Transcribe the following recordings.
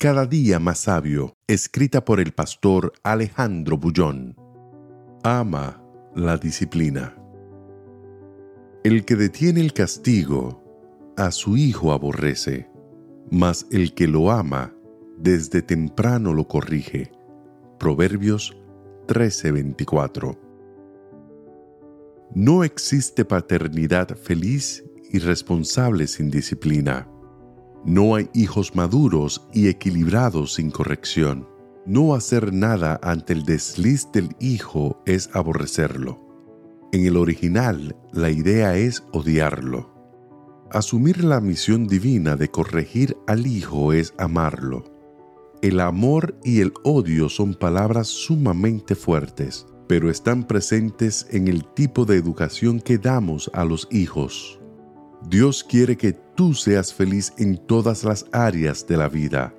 Cada día más sabio, escrita por el pastor Alejandro Bullón. Ama la disciplina. El que detiene el castigo, a su hijo aborrece, mas el que lo ama, desde temprano lo corrige. Proverbios 13:24. No existe paternidad feliz y responsable sin disciplina. No hay hijos maduros y equilibrados sin corrección. No hacer nada ante el desliz del hijo es aborrecerlo. En el original, la idea es odiarlo. Asumir la misión divina de corregir al hijo es amarlo. El amor y el odio son palabras sumamente fuertes, pero están presentes en el tipo de educación que damos a los hijos. Dios quiere que tú seas feliz en todas las áreas de la vida.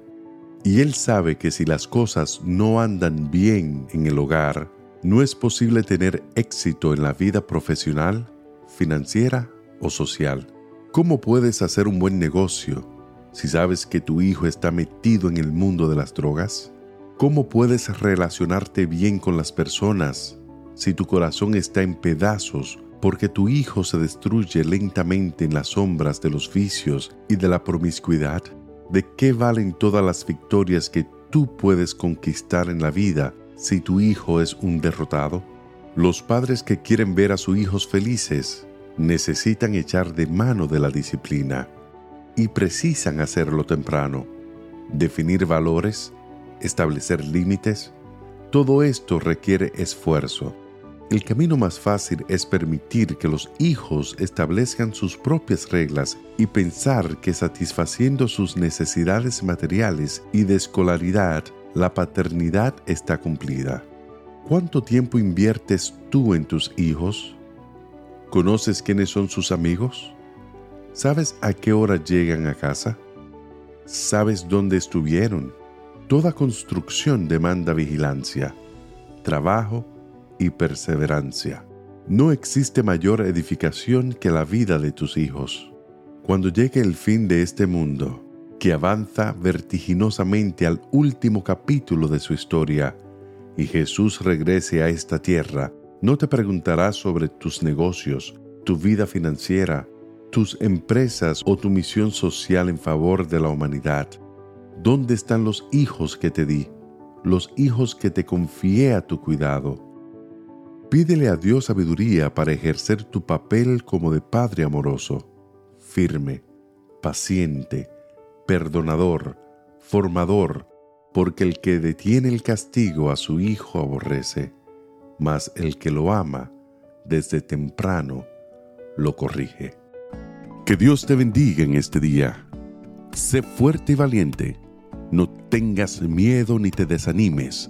Y Él sabe que si las cosas no andan bien en el hogar, no es posible tener éxito en la vida profesional, financiera o social. ¿Cómo puedes hacer un buen negocio si sabes que tu hijo está metido en el mundo de las drogas? ¿Cómo puedes relacionarte bien con las personas si tu corazón está en pedazos porque tu hijo se destruye lentamente en las sombras de los vicios y de la promiscuidad? ¿De qué valen todas las victorias que tú puedes conquistar en la vida si tu hijo es un derrotado? Los padres que quieren ver a sus hijos felices necesitan echar de mano de la disciplina y precisan hacerlo temprano. Definir valores, establecer límites, todo esto requiere esfuerzo. El camino más fácil es permitir que los hijos establezcan sus propias reglas y pensar que satisfaciendo sus necesidades materiales y de escolaridad, la paternidad está cumplida. ¿Cuánto tiempo inviertes tú en tus hijos? ¿Conoces quiénes son sus amigos? ¿Sabes a qué hora llegan a casa? ¿Sabes dónde estuvieron? Toda construcción demanda vigilancia, trabajo y perseverancia. No existe mayor edificación que la vida de tus hijos. Cuando llegue el fin de este mundo, que avanza vertiginosamente al último capítulo de su historia, y Jesús regrese a esta tierra, no te preguntarás sobre tus negocios, tu vida financiera, tus empresas o tu misión social en favor de la humanidad. ¿Dónde están los hijos que te di? Los hijos que te confié a tu cuidado. Pídele a Dios sabiduría para ejercer tu papel como de padre amoroso, firme, paciente, perdonador, formador, porque el que detiene el castigo a su hijo aborrece mas el que lo ama desde temprano lo corrige. Que Dios te bendiga en este día. Sé fuerte y valiente. No tengas miedo ni te desanimes,